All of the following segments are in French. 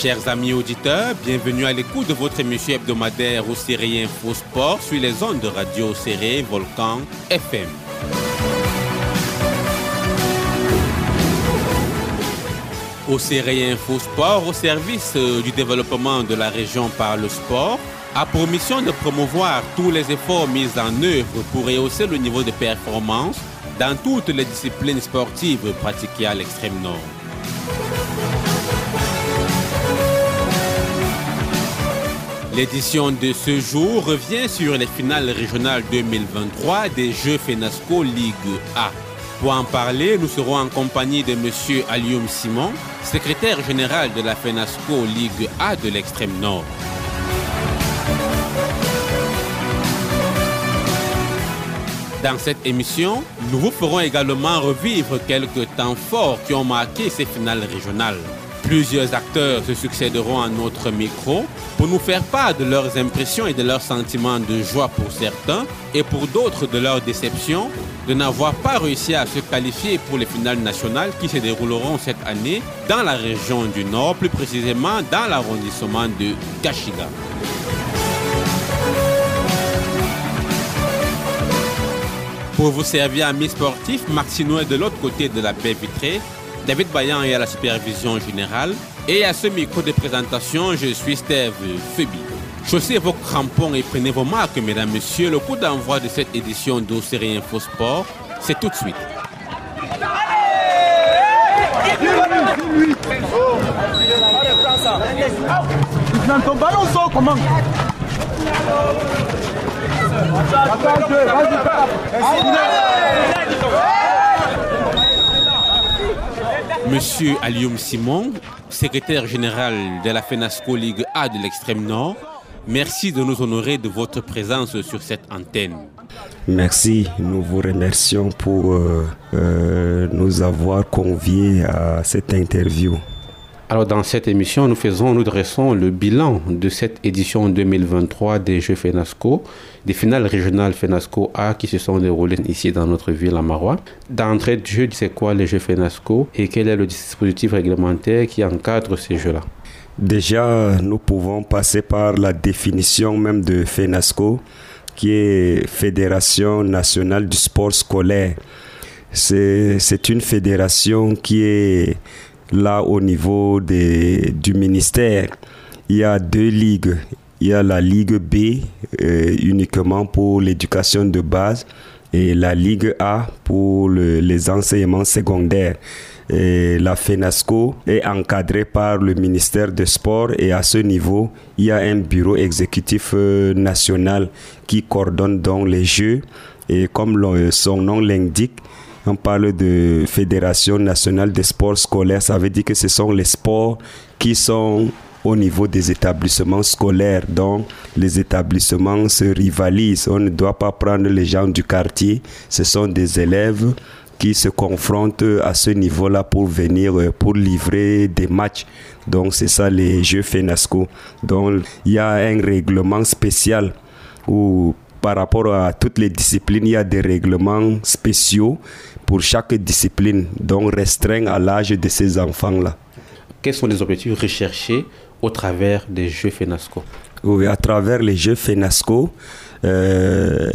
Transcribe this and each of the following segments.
Chers amis auditeurs, bienvenue à l'écoute de votre émission hebdomadaire au Série Info Sport sur les ondes de radio Série Volcan FM. Au Série Info Sport, au service euh, du développement de la région par le sport, a pour mission de promouvoir tous les efforts mis en œuvre pour rehausser le niveau de performance dans toutes les disciplines sportives pratiquées à l'extrême nord. L'édition de ce jour revient sur les finales régionales 2023 des Jeux FENASCO Ligue A. Pour en parler, nous serons en compagnie de M. Alioum Simon, secrétaire général de la FENASCO Ligue A de l'extrême nord. Dans cette émission, nous vous ferons également revivre quelques temps forts qui ont marqué ces finales régionales. Plusieurs acteurs se succéderont à notre micro pour nous faire part de leurs impressions et de leurs sentiments de joie pour certains et pour d'autres de leur déception de n'avoir pas réussi à se qualifier pour les finales nationales qui se dérouleront cette année dans la région du Nord, plus précisément dans l'arrondissement de Kashiga. Pour vous servir à mi sportif, Maxino est de l'autre côté de la baie vitrée David Bayan est à la supervision générale. Et à ce micro de présentation, je suis Steve Febi. Chaussez vos crampons et prenez vos marques, mesdames, messieurs. Le coup d'envoi de cette édition d'Océrie Info Sport, c'est tout de suite. Monsieur Alioum Simon, secrétaire général de la FENASCO Ligue A de l'extrême nord, merci de nous honorer de votre présence sur cette antenne. Merci, nous vous remercions pour euh, euh, nous avoir conviés à cette interview. Alors dans cette émission, nous faisons, nous dressons le bilan de cette édition 2023 des Jeux FENASCO, des finales régionales FENASCO A qui se sont déroulées ici dans notre ville à Marois. D'entrée de jeu, c'est quoi les Jeux FENASCO et quel est le dispositif réglementaire qui encadre ces Jeux-là? Déjà, nous pouvons passer par la définition même de FENASCO, qui est Fédération nationale du sport scolaire. C'est une fédération qui est là au niveau des, du ministère, il y a deux ligues. Il y a la Ligue B euh, uniquement pour l'éducation de base et la Ligue A pour les enseignements secondaires. La FENASCO est encadrée par le ministère des Sports et à ce niveau, il y a un bureau exécutif euh, national qui coordonne donc les Jeux et comme son nom l'indique, on parle de Fédération nationale des sports scolaires, ça veut dire que ce sont les sports qui sont au niveau des établissements scolaires. Donc, les établissements se rivalisent. On ne doit pas prendre les gens du quartier. Ce sont des élèves qui se confrontent à ce niveau-là pour venir, euh, pour livrer des matchs. Donc, c'est ça les Jeux FENASCO. Donc, il y a un règlement spécial où par rapport à toutes les disciplines, il y a des règlements spéciaux pour chaque discipline, donc restreint à l'âge de ces enfants-là. Quels sont les objectifs recherchés au travers des Jeux FENASCO Oui, à travers les Jeux FENASCO, euh,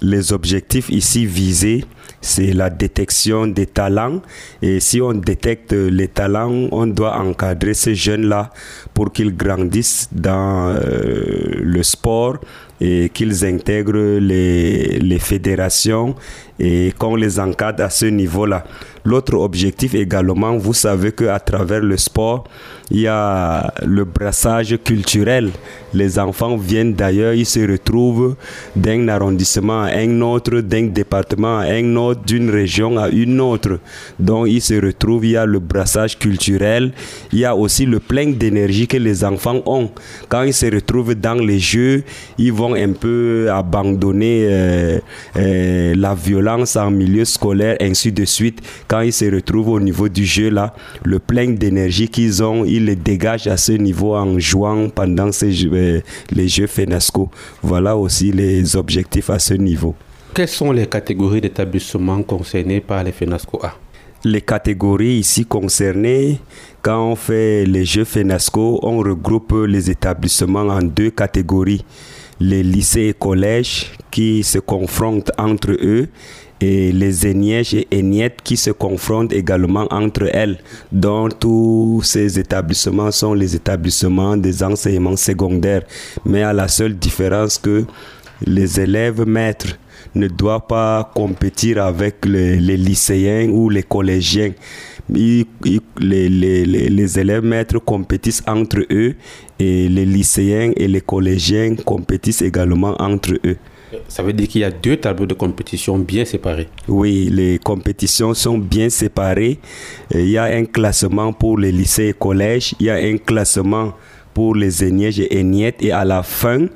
les objectifs ici visés, c'est la détection des talents. Et si on détecte les talents, on doit encadrer ces jeunes-là pour qu'ils grandissent dans euh, le sport et qu'ils intègrent les, fédérations et qu'on les encadre à ce niveau-là. L'autre objectif également, vous savez qu'à travers le sport, il y a le brassage culturel. Les enfants viennent d'ailleurs, ils se retrouvent d'un arrondissement à un autre, d'un département à un autre, d'une région à une autre. Donc ils se retrouvent, il y a le brassage culturel, il y a aussi le plein d'énergie que les enfants ont. Quand ils se retrouvent dans les jeux, ils vont un peu abandonner euh, euh, la violence en milieu scolaire, ainsi de suite. Quand ils se retrouvent au niveau du jeu, là, le plein d'énergie qu'ils ont, ils le dégagent à ce niveau en jouant pendant ces euh, les jeux FENASCO. Voilà aussi les objectifs à ce niveau. Quelles sont les catégories d'établissements concernés par les FENASCO A? Les catégories ici concernées, quand on fait les jeux FENASCO, on regroupe les établissements en deux catégories. Les lycées et collèges qui se confrontent entre eux et les ENIEJ et ENIET qui se confrontent également entre elles. Donc tous ces établissements sont les établissements des enseignements secondaires, mais à la seule différence que les élèves maîtres ne doit pas compétir avec les, lycéens ou les collégiens. les, les, élèves maîtres compétissent entre eux et les lycéens et les collégiens compétissent également entre eux. Ça veut dire qu'il y a deux tableaux de compétition bien séparés. Oui, les compétitions sont bien séparées. Il y a un classement pour les lycées et collèges, il y a un classement pour les ENIEJ et ENIET et à la fin,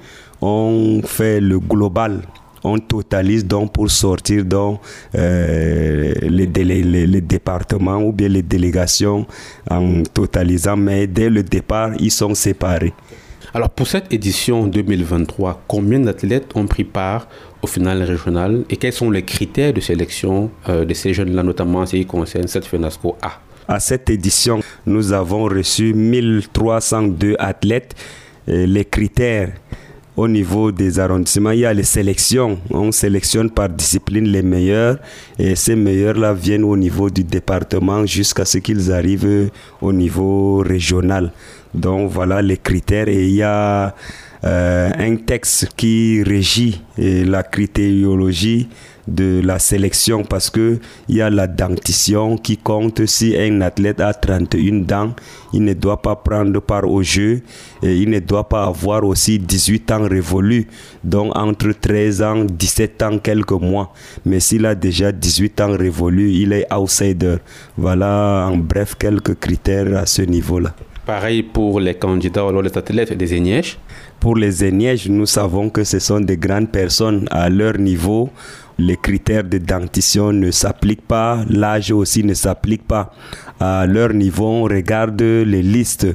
on fait le global on totalise donc pour sortir dans euh, les, les, départements ou bien les délégations en totalisant, mais dès le départ, ils sont séparés. Alors pour cette édition 2023, combien d'athlètes ont pris part au final régional et quels sont les critères de sélection euh, de ces jeunes-là, notamment en ce qui concerne cette FENASCO A? À cette édition, nous avons reçu 1302 athlètes. les critères au niveau des arrondissements, il y a les sélections. On sélectionne par discipline les meilleurs et ces meilleurs-là viennent au niveau du département jusqu'à ce qu'ils arrivent au niveau régional. Donc voilà les critères et il y a euh, un texte qui régit la critériologie de la sélection parce que il y a la dentition qui compte si un athlète a 31 dents, il ne doit pas prendre part au jeu et il ne doit pas avoir aussi 18 ans révolus, donc entre 13 ans, 17 ans, quelques mois. Mais s'il a déjà 18 ans révolus, il est outsider. Voilà en bref quelques critères à ce niveau-là. Pareil pour les candidats, alors les athlètes des ENIEJ Pour les ENIEJ, nous savons que ce sont des grandes personnes à leur niveau les critères de dentition ne s'appliquent pas, l'âge aussi ne s'applique pas. À leur niveau, on regarde les listes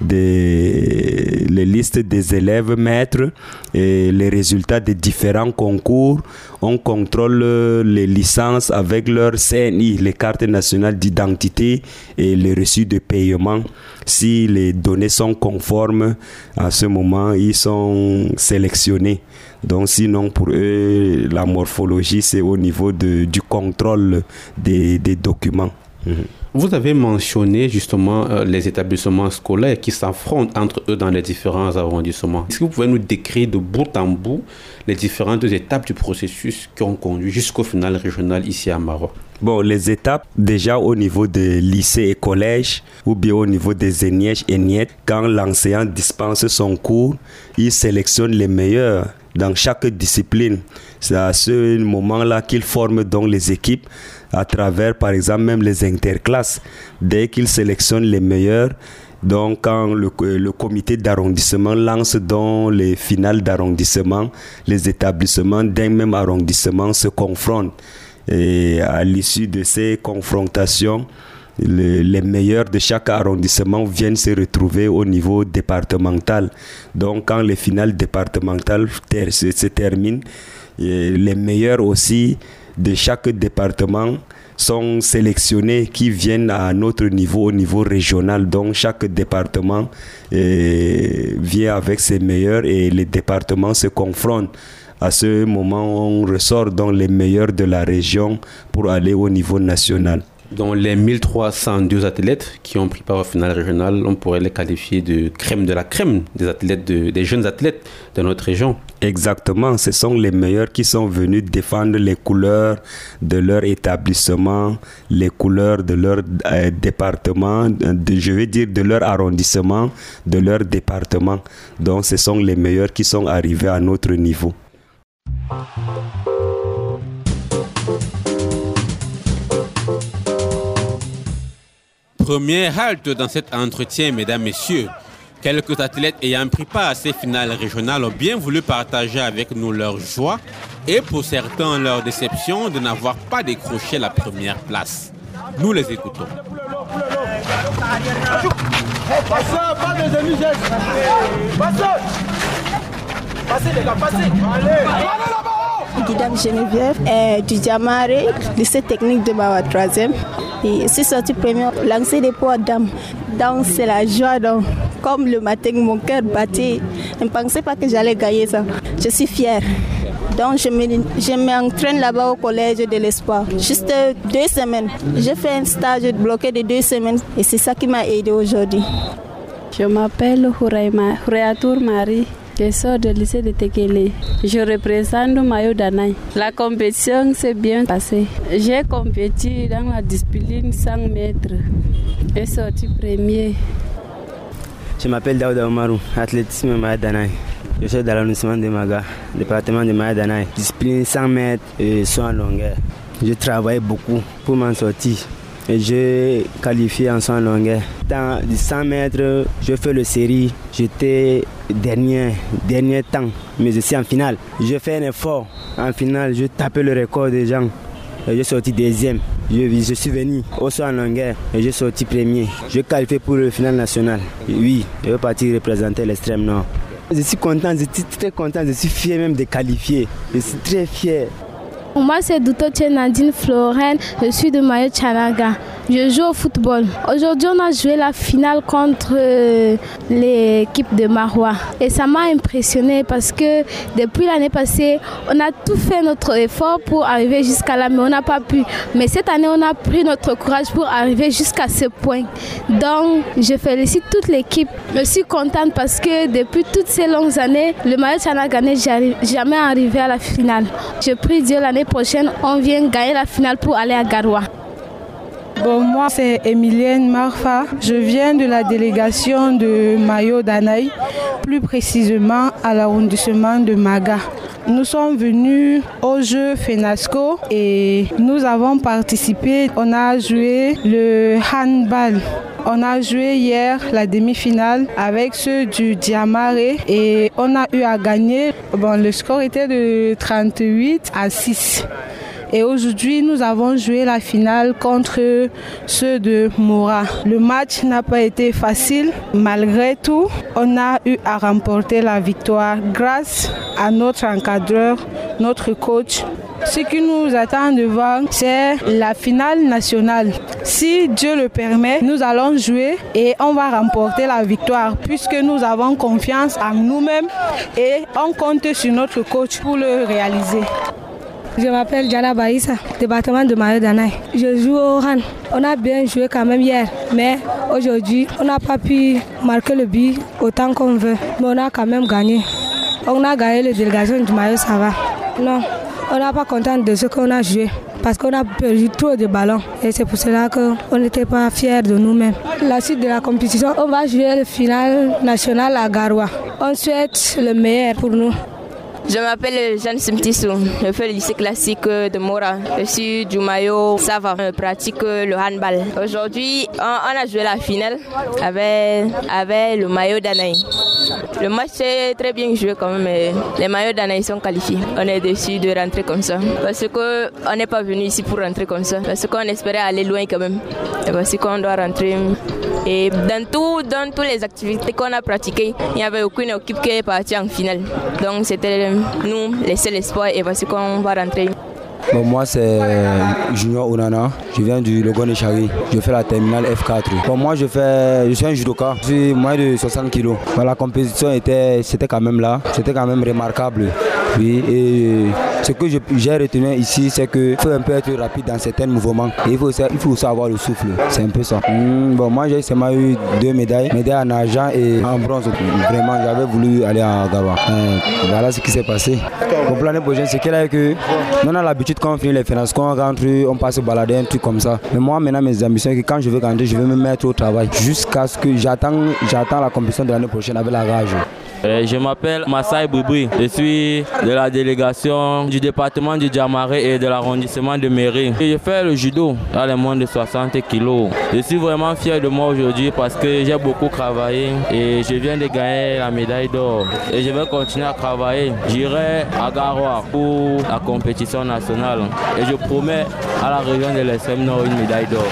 des, les listes des élèves maîtres et les résultats des différents concours. On contrôle les licences avec leur CNI, les cartes nationales d'identité et les reçus de paiement. Si les données sont conformes, à ce moment, ils sont sélectionnés. Donc sinon, pour eux, la morphologie, c'est au niveau du contrôle des, des documents. Mhm. Vous avez mentionné justement euh, les établissements scolaires qui s'affrontent entre eux dans les différents arrondissements. Est-ce que vous pouvez nous décrire de bout en bout les différentes étapes du processus qui ont conduit jusqu'au final régional ici à Maroc? Bon, les étapes, déjà au niveau des lycées et collèges, ou bien au niveau des ENIEJ et NIET, quand l'enseignant dispense son cours, il sélectionne les meilleurs dans chaque discipline. C'est à ce moment-là qu'il forme donc les équipes à travers, par exemple, même les interclasses. Dès qu'il sélectionne les meilleurs, donc, quand le, le comité d'arrondissement lance dans les finales d'arrondissement, les établissements d'un même arrondissement se confrontent. Et à l'issue de ces confrontations, les, meilleurs de chaque arrondissement viennent se retrouver au niveau départemental. Donc quand les finales départementales se, terminent, les meilleurs aussi de chaque département sont sélectionnés qui viennent à notre niveau, au niveau régional. Donc chaque département vient avec ses meilleurs et les départements se confrontent. À ce moment, on ressort dans les meilleurs de la région pour aller au niveau national. Dans les 1302 athlètes qui ont pris part au final régional, on pourrait les qualifier de crème de la crème des athlètes, des jeunes athlètes de notre région. Exactement, ce sont les meilleurs qui sont venus défendre les couleurs de leur établissement, les couleurs de leur euh, département, je veux dire de leur arrondissement, de leur département. Donc ce sont les meilleurs qui sont arrivés à notre niveau. Première halte dans cet entretien, mesdames, messieurs. Quelques athlètes ayant pris part à ces finales régionales ont bien voulu partager avec nous leur joie et pour certains leur déception de n'avoir pas décroché la première place. Nous les écoutons. Guidame Geneviève et du Diamare, lycée technique de ma 3e. Et c'est sorti premier, lancer des poids d'âme. Donc c'est la joie. Donc, comme le matin, mon cœur battait. Je ne pensais pas que j'allais gagner ça. Je suis fière. Donc je m'entraîne là-bas au collège de l'espoir. Juste deux semaines. J'ai fait un stage bloqué de deux semaines et c'est ça qui m'a aidé aujourd'hui. Je m'appelle Hurayatour Marie. Je sors du lycée de Tekele. Je représente Mayo Danay. La compétition s'est bien passée. J'ai compétit dans la discipline 100 mètres. J'ai sorti premier. Je m'appelle Daouda Omarou, athlétisme Mayo Danay. Je suis dans l'arrondissement de Maga, département de Mayo Danay. Discipline 100 mètres et soins longueur. Je travaille beaucoup pour m'en sortir je qualifié en 100 longueur. Dans les 100 mètres, je fais le série. J'étais dernier, dernier temps, mais je suis en finale. Je fais un effort. En finale, je tapais le record des gens. Je sorti deuxième. Je, suis venu au soir en longueur et je sorti premier. Je qualifié pour le final national. Oui, je vais partir représenter l'extrême nord. Je suis content, je suis très content, je suis fier même de qualifier. Je suis très fier. Moi, c'est Douto Nadine Florène. Je suis de Mayo Chanaga. Je joue au football. Aujourd'hui, on a joué la finale contre euh, l'équipe de Marois. Et ça m'a impressionné parce que depuis l'année passée, on a tout fait notre effort pour arriver jusqu'à là, mais on n'a pas pu. Mais cette année, on a pris notre courage pour arriver jusqu'à ce point. Donc, je félicite toute l'équipe. Je suis contente parce que depuis toutes ces longues années, le Mayo Chanaga n'est jamais arrivé à la finale. Je prie Dieu l'année prochaine, on vient gagner la finale pour aller à Garoua. Bon, moi, c'est Emilienne Marfa. Je viens de la délégation de Mayo Danaï, plus précisément à l'arrondissement de Maga. Nous sommes venus au jeu FENASCO et nous avons participé. On a joué le handball. On a joué hier la demi-finale avec ceux du Diamare et on a eu à gagner. Bon, le score était de 38 à 6. Et aujourd'hui, nous avons joué la finale contre ceux de Mora. Le match n'a pas été facile. Malgré tout, on a eu à remporter la victoire grâce à notre encadreur, notre coach. Ce qui nous attend devant, c'est la finale nationale. Si Dieu le permet, nous allons jouer et on va remporter la victoire puisque nous avons confiance en nous-mêmes et on compte sur notre coach pour le réaliser. Je m'appelle Jana Baïssa, département de Mayo Danaï. Je joue au RAN. On a bien joué quand même hier, mais aujourd'hui, on n'a pas pu marquer le but autant qu'on veut. Mais on a quand même gagné. On a gagné la délégation du Mayo, ça va. Non, on n'est pas content de ce qu'on a joué parce qu'on a perdu trop de ballons et c'est pour cela qu'on n'était pas fiers de nous-mêmes. La suite de la compétition, on va jouer le final national à Garoua. On souhaite le meilleur pour nous. Je m'appelle Jeanne Simtissou, je fais le lycée classique de Mora. Je suis du maillot Sava, je pratique le handball. Aujourd'hui, on, a joué la finale avec, avec le maillot d'Anaï. Le match est très bien joué quand même, mais les maillots d'Anaï sont qualifiés. On est déçu de rentrer comme ça. Parce qu'on n'est pas venu ici pour rentrer comme ça. Parce qu'on espérait aller loin quand même. Et parce qu'on doit rentrer. Et dans, dans toutes les activités qu'on a pratiquées, il n'y avait aucune équipe qui est partie en finale. Donc c'était nous les seuls espoirs et voici qu'on va rentrer. Bon, moi c'est Junior Onana, je viens du Logon Chari, je fais la terminale F4. Bon, moi je fais, je suis un judoka, je suis moins de 60 kg. Bon, la compétition était, c'était quand même là, c'était quand même remarquable. Et ce que j'ai retenu ici, c'est qu'il faut un peu être rapide dans certains mouvements. Il faut, aussi avoir le souffle. C'est un peu ça. bon, moi, j'ai seulement eu deux médailles. Médaille en argent et en bronze. Vraiment, j'avais voulu aller à Gawa. voilà ce qui s'est passé. Mon plan prochain, c'est que on a l'habitude quand on finit les finances, quand on rentre, on passe balader, un truc comme ça. Mais moi, maintenant, mes ambitions, c'est que quand je veux rentrer, je veux me mettre au travail. Jusqu'à ce que j'attends la compétition de l'année prochaine avec la rage. Je m'appelle Massai Boubri. Je suis de la délégation du département du Djamaré et de l'arrondissement de Mairie. Je fais le judo dans les moins de 60 kilos. Je suis vraiment fier de moi aujourd'hui parce que j'ai beaucoup travaillé et je viens de gagner la médaille d'or. Et je vais continuer à travailler. J'irai à Garoua pour la compétition nationale. Et je promets à la région de l'extrême nord une médaille d'or.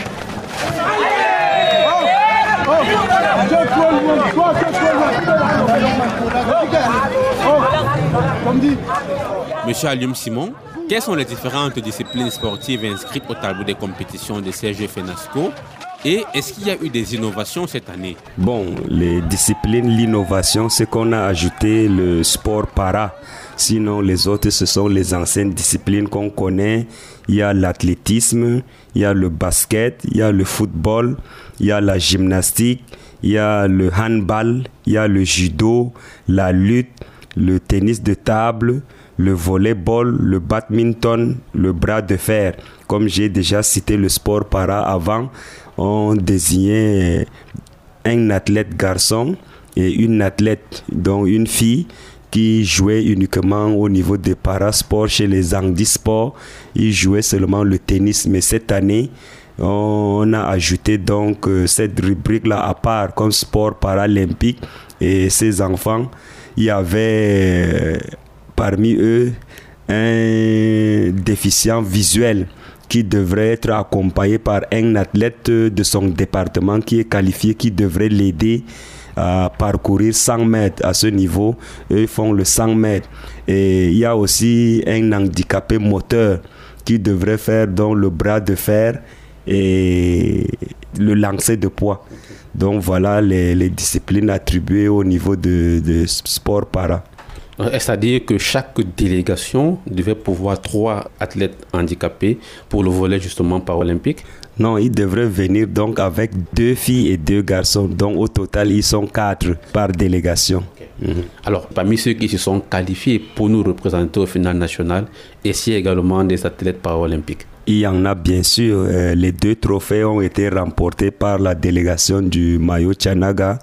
Monsieur Alium Simon, quelles sont les différentes disciplines sportives inscrites au tableau des compétitions de CG FENASCO et est-ce qu'il y a eu des innovations cette année? Bon, les disciplines, l'innovation, c'est qu'on a ajouté le sport para. Sinon, les autres, ce sont les anciennes disciplines qu'on connaît. Il y a l'athlétisme, il y a le basket, il y a le football, il y a la gymnastique, il y a le handball, il y a le judo, la lutte, le tennis de table, le volleyball, le badminton, le bras de fer. Comme j'ai déjà cité le sport para avant, on désignait un athlète garçon et une athlète, dont une fille qui jouait uniquement au niveau des parasports chez les handisports. Ils jouaient seulement le tennis. Mais cette année, on a ajouté donc euh, cette rubrique-là à part comme sport paralympique. Et ces enfants, il y avait euh, parmi eux un déficient visuel qui devrait être accompagné par un athlète de son département qui est qualifié, qui devrait l'aider à parcourir 100 mètres à ce niveau. Eux font le 100 mètres. Et il y a aussi un handicapé moteur qui devrait faire le bras de fer et le lancer de poids. Donc voilà les, les disciplines attribuées au niveau de, de sport para. C'est-à-dire que chaque délégation devait pouvoir trois athlètes handicapés pour le volet justement paralympique non, ils devraient venir donc avec deux filles et deux garçons. Donc au total, ils sont quatre par délégation. Alors, parmi ceux qui se sont qualifiés pour nous représenter au final national, y a également des athlètes paralympiques? Il y en a bien sûr. Euh, les deux trophées ont été remportés par la délégation du Mayo Chanaga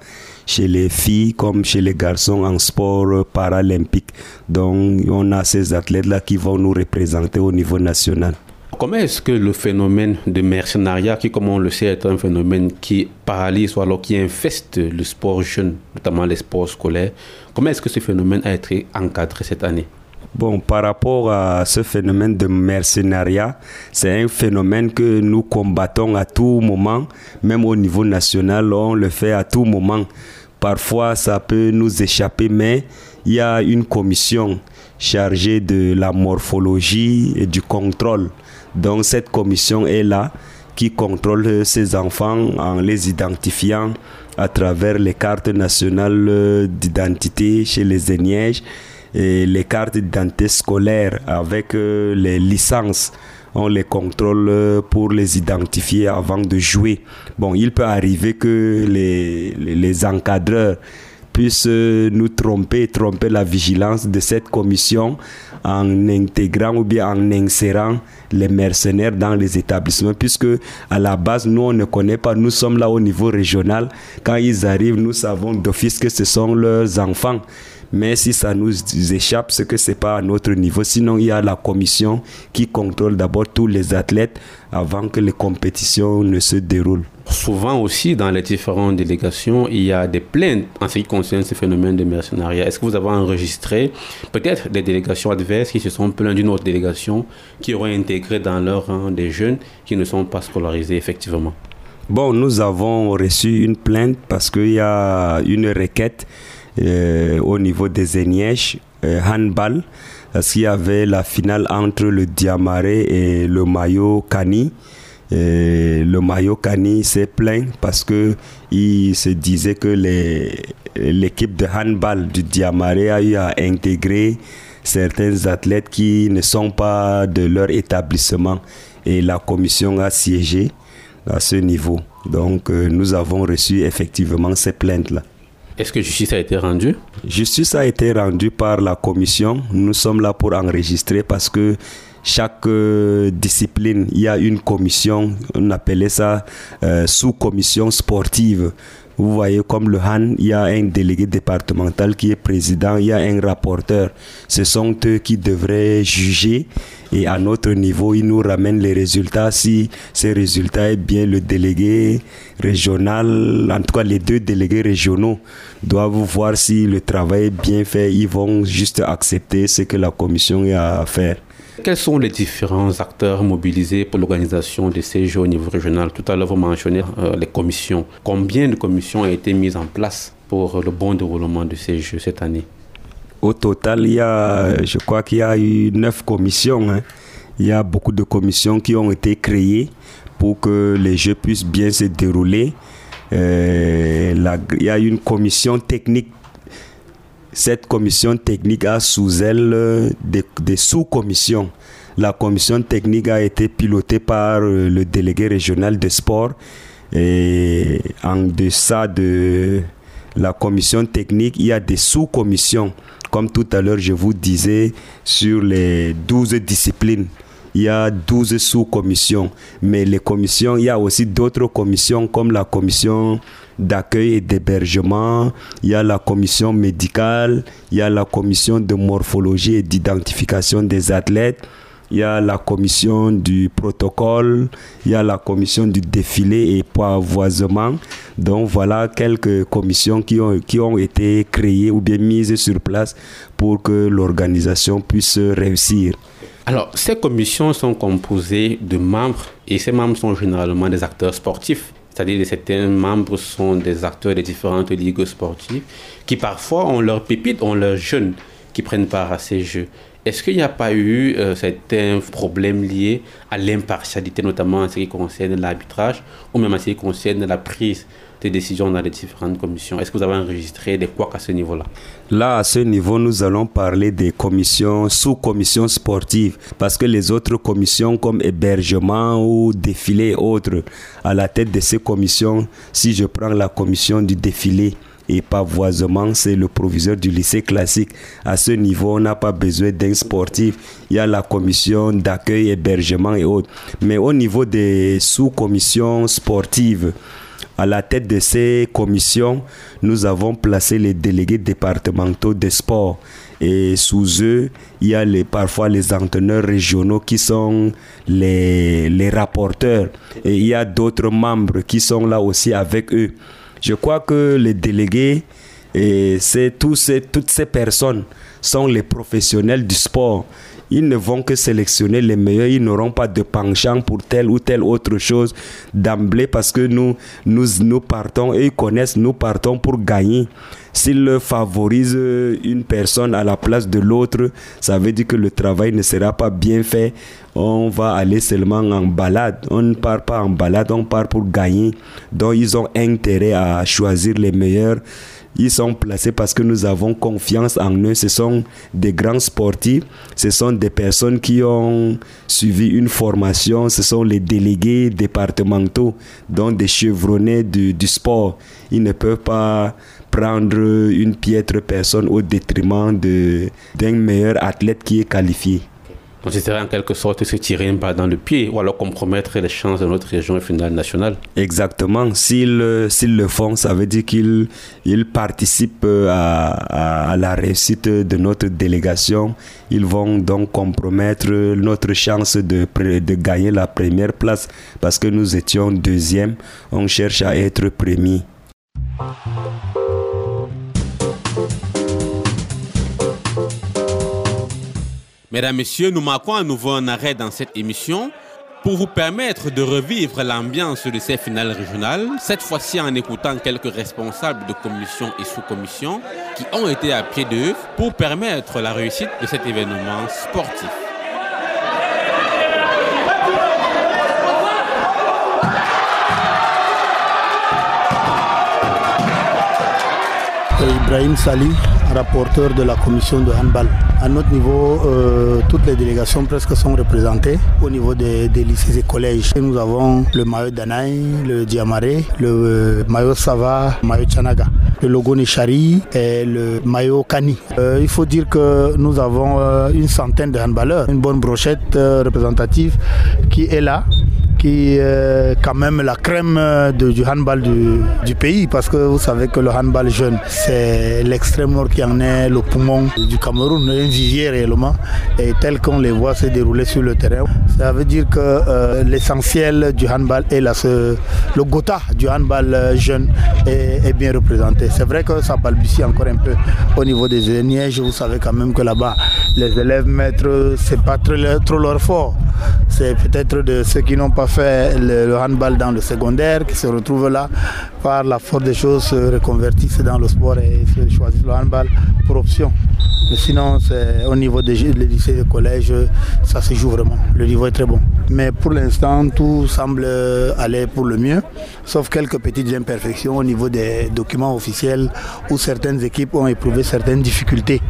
chez les filles comme chez les garçons en sport paralympique. Donc on a ces athlètes-là qui vont nous représenter au niveau national. Comment est-ce que le phénomène de mercenariat, qui comme on le sait est un phénomène qui paralyse ou alors qui infeste le sport jeune, notamment les sports scolaires, comment est-ce que ce phénomène a été encadré cette année? Bon, par rapport à ce phénomène de mercenariat, c'est un phénomène que nous combattons à tout moment, même au niveau national, on le fait à tout moment. Parfois, ça peut nous échapper, mais il y a une commission chargée de la morphologie et du contrôle. Donc cette commission est là qui contrôle ces enfants en les identifiant à travers les cartes nationales d'identité chez les ENIEJ et les cartes d'identité scolaire avec euh, les licences. On les contrôle euh, pour les identifier avant de jouer. Bon, il peut arriver que les, les, encadreurs puissent euh, nous tromper, tromper la vigilance de cette commission en intégrant ou bien en insérant les mercenaires dans les établissements, puisque à la base, nous, on ne connaît pas, nous sommes là au niveau régional. Quand ils arrivent, nous savons d'office que ce sont leurs enfants. Mais si ça nous échappe, c'est que c'est pas à notre niveau. Sinon, il y a la commission qui contrôle d'abord tous les athlètes avant que les compétitions ne se déroulent. Souvent aussi, dans les différentes délégations, il y a des plaintes en ce qui concerne ce phénomène de mercenariat. Est-ce que vous avez enregistré peut-être des délégations adverses qui se sont plaintes d'une autre délégation qui aurait intégré dans leur rang des jeunes qui ne sont pas scolarisés effectivement? Bon, nous avons reçu une plainte parce qu'il y a une requête au niveau des Enièches, euh, handball, parce qu'il y avait la finale entre le Diamaré et le Mayo Kani. le Mayo Kani s'est plaint parce que il se disait que l'équipe de handball du Diamaré a eu à intégrer certains athlètes qui ne sont pas de leur établissement et la commission a siégé à ce niveau. Donc euh, nous avons reçu effectivement ces plaintes-là. Est-ce que justice a été rendue? Justice a été rendue par la commission. Nous sommes là pour enregistrer parce que chaque euh, discipline, il y a une commission, on appelait ça euh, sous-commission sportive, Vous voyez, comme le Han, il y a un délégué départemental qui est président, il y a un rapporteur. Ce sont eux qui devraient juger et à notre niveau, ils nous ramènent les résultats. Si ces résultats est bien, le délégué régional, en tout cas les deux délégués régionaux, doivent voir si le travail est bien fait. Ils vont juste accepter ce que la commission a à faire. Quels sont les différents acteurs mobilisés pour l'organisation de ces jeux au niveau régional? Tout à l'heure, vous mentionnez euh, les commissions. Combien de commissions ont été mises en place pour le bon déroulement de ces jeux cette année? Au total, il y a, je crois qu'il y a eu neuf commissions. Hein. Il y a beaucoup de commissions qui ont été créées pour que les jeux puissent bien se dérouler. Euh, il y a une commission technique cette commission technique a sous elle euh, des, sous-commissions. La commission technique a été pilotée par euh, le délégué régional de sport et en deçà de la commission technique, il y a des sous-commissions. Comme tout à l'heure, je vous disais, sur les 12 disciplines, il y a 12 sous-commissions. Mais les commissions, il y a aussi d'autres commissions comme la commission d'accueil et d'hébergement, il y a la commission médicale, il y a la commission de morphologie et d'identification des athlètes, il y a la commission du protocole, il y a la commission du défilé et poivoisement. Donc voilà quelques commissions qui ont, qui ont été créées ou bien mises sur place pour que l'organisation puisse réussir. Alors, ces commissions sont composées de membres et ces membres sont généralement des acteurs sportifs c'est-à-dire que certains membres sont des acteurs des différentes ligues sportives qui parfois ont leurs pépites, ont leurs jeunes qui prennent part à ces jeux. Est-ce qu'il n'y a pas eu euh, certains problèmes liés à l'impartialité, notamment en ce qui concerne l'arbitrage ou même en ce qui concerne la prise des décisions dans les différentes commissions? Est-ce que vous avez enregistré des quoi à ce niveau-là? Là, à ce niveau, nous allons parler des commissions, sous-commissions sportives, parce que les autres commissions comme hébergement ou défilé et autres, à la tête de ces commissions, si je prends la commission du défilé, et pavoisement, c'est le proviseur du lycée classique. À ce niveau, on n'a pas besoin d'un sportif. Il y a la commission d'accueil, hébergement et autres. Mais au niveau des sous-commissions sportives, à la tête de ces commissions, nous avons placé les délégués départementaux des sports. Et sous eux, il y a parfois les entraîneurs régionaux qui sont les rapporteurs. Et il y a d'autres membres qui sont là aussi avec eux. Je crois que les délégués, et tous ces, toutes ces personnes sont les professionnels du sport ils ne vont que sélectionner les meilleurs, ils n'auront pas de penchant pour telle ou telle autre chose d'emblée parce que nous, nous, nous partons, et ils connaissent, nous partons pour gagner. S'ils favorisent une personne à la place de l'autre, ça veut dire que le travail ne sera pas bien fait. On va aller seulement en balade. On ne part pas en balade, on part pour gagner. Donc ils ont intérêt à choisir les meilleurs ils sont placés parce que nous avons confiance en eux. Ce sont des grands sportifs, ce sont des personnes qui ont suivi une formation, ce sont les délégués départementaux, donc des chevronnés du, du sport. Ils ne peuvent pas prendre une piètre personne au détriment d'un meilleur athlète qui est qualifié. Ce en quelque sorte se tirer une balle dans le pied ou alors compromettre les chances de notre région finale nationale. Exactement. S'ils s'ils le font, ça veut dire qu'ils ils participent à, à, la réussite de notre délégation. Ils vont donc compromettre notre chance de, de gagner la première place parce que nous étions deuxième. On cherche à être premier. Mesdames, Messieurs, nous marquons à nouveau un arrêt dans cette émission pour vous permettre de revivre l'ambiance de ces finales régionales, cette fois-ci en écoutant quelques responsables de commissions et sous-commissions qui ont été à pied d'œuvre pour permettre la réussite de cet événement sportif. Ibrahim rapporteur de la commission de handball. À notre niveau, euh, toutes les délégations presque sont représentées au niveau des, lycées et collèges. nous avons le maillot Danaï, le Diamaré, le euh, maillot Sava, le maillot Chanaga, le logo Nishari et le maillot Kani. Euh, il faut dire que nous avons une centaine de handballeurs, une bonne brochette représentative qui est là qui est quand même la crème du handball du, pays, parce que vous savez que le handball jeune, c'est l'extrême nord qui en est le poumon du Cameroun, un vivier réellement, et tel qu'on les voit se dérouler sur le terrain. Ça veut dire que euh, l'essentiel du handball est là, le Gotha du handball jeune est, bien représenté. C'est vrai que ça balbutie encore un peu au niveau des Nièges. Vous savez quand même que là-bas, les élèves maîtres, c'est pas trop, leur fort. C'est peut-être de ceux qui n'ont pas fait le, handball dans le secondaire qui se retrouvent là par la force des choses se reconvertissent dans le sport et se choisissent le handball pour option. Mais sinon, au niveau des lycées et des collèges, ça se joue vraiment. Le niveau est très bon. Mais pour l'instant, tout semble aller pour le mieux, sauf quelques petites imperfections au niveau des documents officiels où certaines équipes ont éprouvé certaines difficultés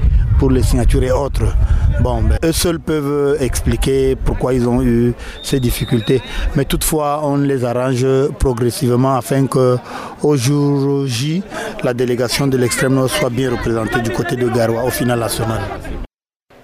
pour les signatures et autres. Bon, ben, eux seuls peuvent expliquer pourquoi ils ont eu ces difficultés. Mais toutefois, on les arrange progressivement afin que au jour J, la délégation de l'extrême nord soit bien représentée du côté de Garoua au final national.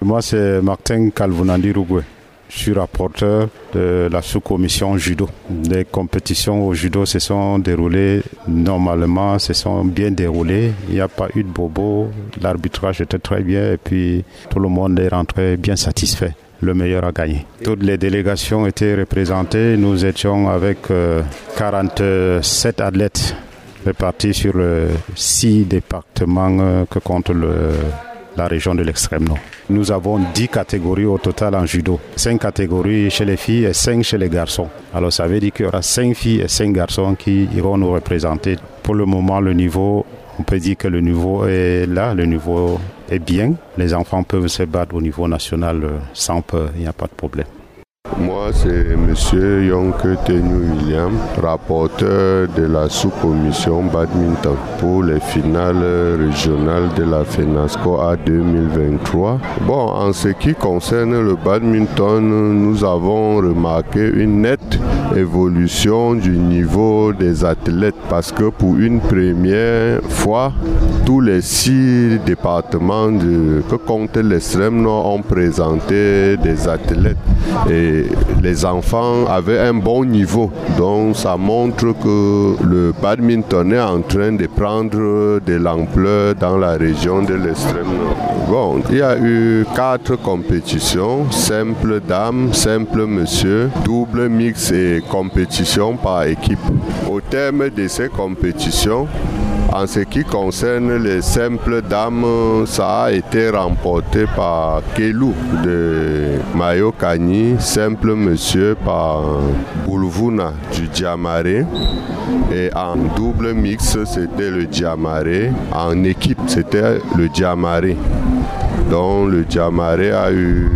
Moi, c'est Martin Calvunandi Rougoué. Je suis rapporteur de la sous-commission judo. Les compétitions au judo se sont déroulées normalement, se sont bien déroulées. Il n'y a pas eu de bobo. L'arbitrage était très bien et puis tout le monde est rentré bien satisfait. Le meilleur a gagné. Toutes les délégations étaient représentées. Nous étions avec 47 euh, athlètes répartis sur six départements euh, que compte le la région de l'extrême nord. Nous avons 10 catégories au total en judo. 5 catégories chez les filles et 5 chez les garçons. Alors ça veut dire qu'il y aura 5 filles et 5 garçons qui iront nous représenter. Pour le moment, le niveau, on peut dire que le niveau est là, le niveau est bien. Les enfants peuvent se battre au niveau national sans peur, il n'y a pas de problème. Moi, c'est M. Yonke Tenu William, rapporteur de la sous-commission badminton pour les finales régionales de la FENASCO A 2023. Bon, en ce qui concerne le badminton, nous avons remarqué une nette évolution du niveau des athlètes parce que pour une première fois, tous les six départements de, que compte l'extrême nord ont présenté des athlètes. Et les enfants avaient un bon niveau. Donc ça montre que le badminton est en train de prendre de l'ampleur dans la région de l'extrême nord. Bon, il y a eu quatre compétitions, simple dame, simple monsieur, double mix et compétition par équipe. Au terme de ces compétitions, en ce qui concerne les simples dames, ça a été remporté par Kelou de Mayokani, simple monsieur par Boulvouna du Diamaré. Et en double mix, c'était le Diamaré. En équipe, c'était le Diamaré dont le Diamaré a eu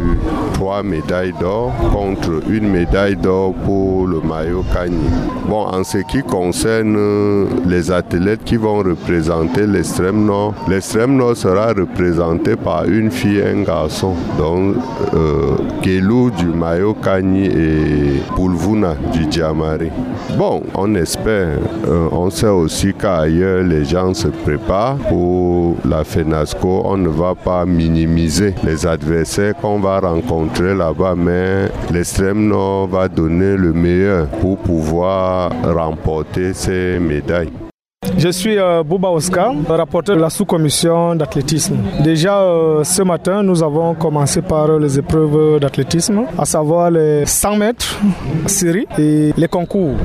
trois médailles d'or contre une médaille d'or pour le maillot Kani. Bon, en ce qui concerne les athlètes qui vont représenter l'extrême nord, l'extrême nord sera représenté par une fille et un garçon, donc euh, Kelou du maillot Kani et Pulvuna du Diamaré. Bon, on espère, euh, on sait aussi qu'ailleurs les gens se préparent pour la FENASCO, on ne va pas minimiser les adversaires qu'on va rencontrer là-bas, mais l'extrême nord va donner le meilleur pour pouvoir remporter ces médailles. Je suis euh, Bouba Oscar, rapporteur de la sous-commission d'athlétisme. Déjà euh, ce matin, nous avons commencé par les épreuves d'athlétisme, à savoir les 100 mètres série et les concours.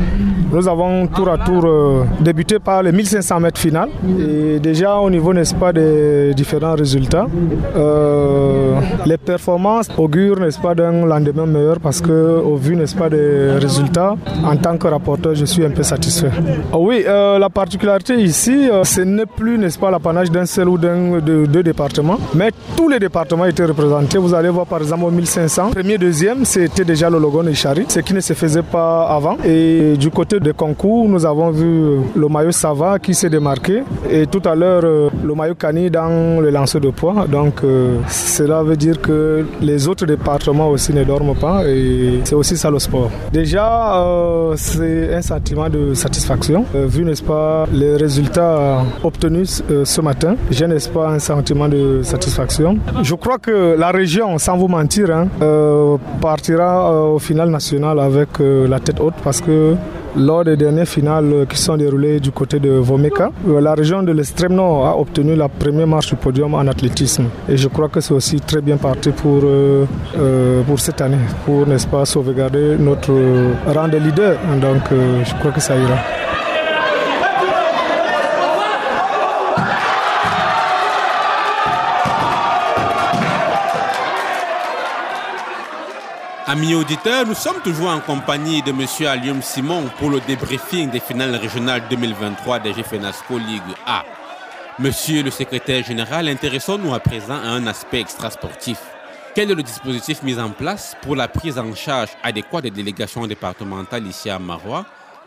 Nous avons tour à tour euh, débuté par les 1500 mètres finales. Et déjà au niveau, n'est-ce pas, des différents résultats, les performances augurent, n'est-ce pas, d'un lendemain meilleur parce que au vu, n'est-ce pas, des résultats, en tant que rapporteur, je suis un peu satisfait. oui, la particularité ici, euh, ce n'est plus, n'est-ce pas, l'apanage d'un seul ou d'un de deux départements, mais tous les départements étaient représentés. Vous allez voir par exemple au 1500, premier, deuxième, c'était déjà le logo Chari, ce qui ne se faisait pas avant. Et du côté des concours, nous avons vu le maillot Sava qui s'est démarqué et tout à l'heure euh, le maillot Cani dans le lancer de poids. Donc euh, cela veut dire que les autres départements aussi ne dorment pas et c'est aussi ça le sport. Déjà, c'est un sentiment de satisfaction vu, n'est-ce pas, les résultats obtenus euh, ce matin, je n'ai pas un sentiment de satisfaction. Je crois que la région, sans vous mentir, hein, euh, partira au final national avec la tête haute parce que lors des dernières finales qui sont déroulées du côté de Vomeka, la région de l'extrême nord a obtenu la première marche du podium en athlétisme. Et je crois que c'est aussi très bien parti pour, pour cette année, pour, n'est-ce pas, sauvegarder notre rang de leader. Donc, je crois que ça ira. Amis auditeurs, nous sommes toujours en compagnie de M. Alium Simon pour le débriefing des finales régionales 2023 des GFNASCO Ligue A. Monsieur le secrétaire général, intéressons-nous à présent à un aspect extrasportif. Quel est le dispositif mis en place pour la prise en charge adéquate des délégations départementales ici à Marois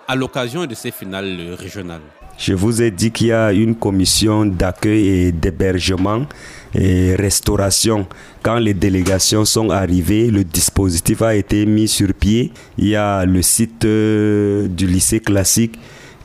à l'occasion de ces finales régionales Je vous ai dit qu'il y a une commission d'accueil et d'hébergement et restauration. Quand les délégations sont arrivées, le dispositif a été mis sur pied. Il y a le site euh, du lycée classique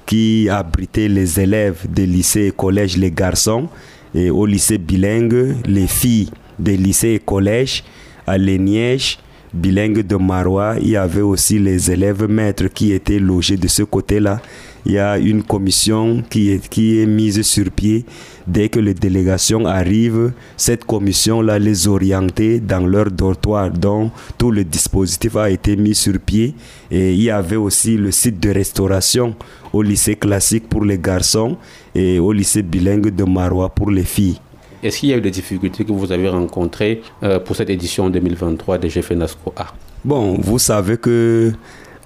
qui abritait les élèves des lycées et collèges, les garçons, et au lycée bilingue, les filles des lycées et collèges, à Léniège, bilingue de Marois, il y avait aussi les élèves maîtres qui étaient logés de ce côté-là. Il y a une commission qui est, mise sur pied. Dès que les délégations arrivent, cette commission-là les orientait dans leur dortoir. Donc, tout le dispositif a été mis sur pied. Et il y avait aussi le site de restauration au lycée classique pour les garçons et au lycée bilingue de Marois pour les filles. Est-ce qu'il y a eu des difficultés que vous avez rencontrées euh, pour cette édition 2023 de GFNASCO A? Bon, vous savez que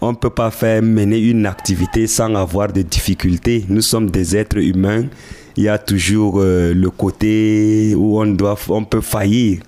on ne peut pas faire mener une activité sans avoir de difficultés. Nous sommes des êtres humains. Il y a toujours euh, le côté où on, doit, on peut faillir.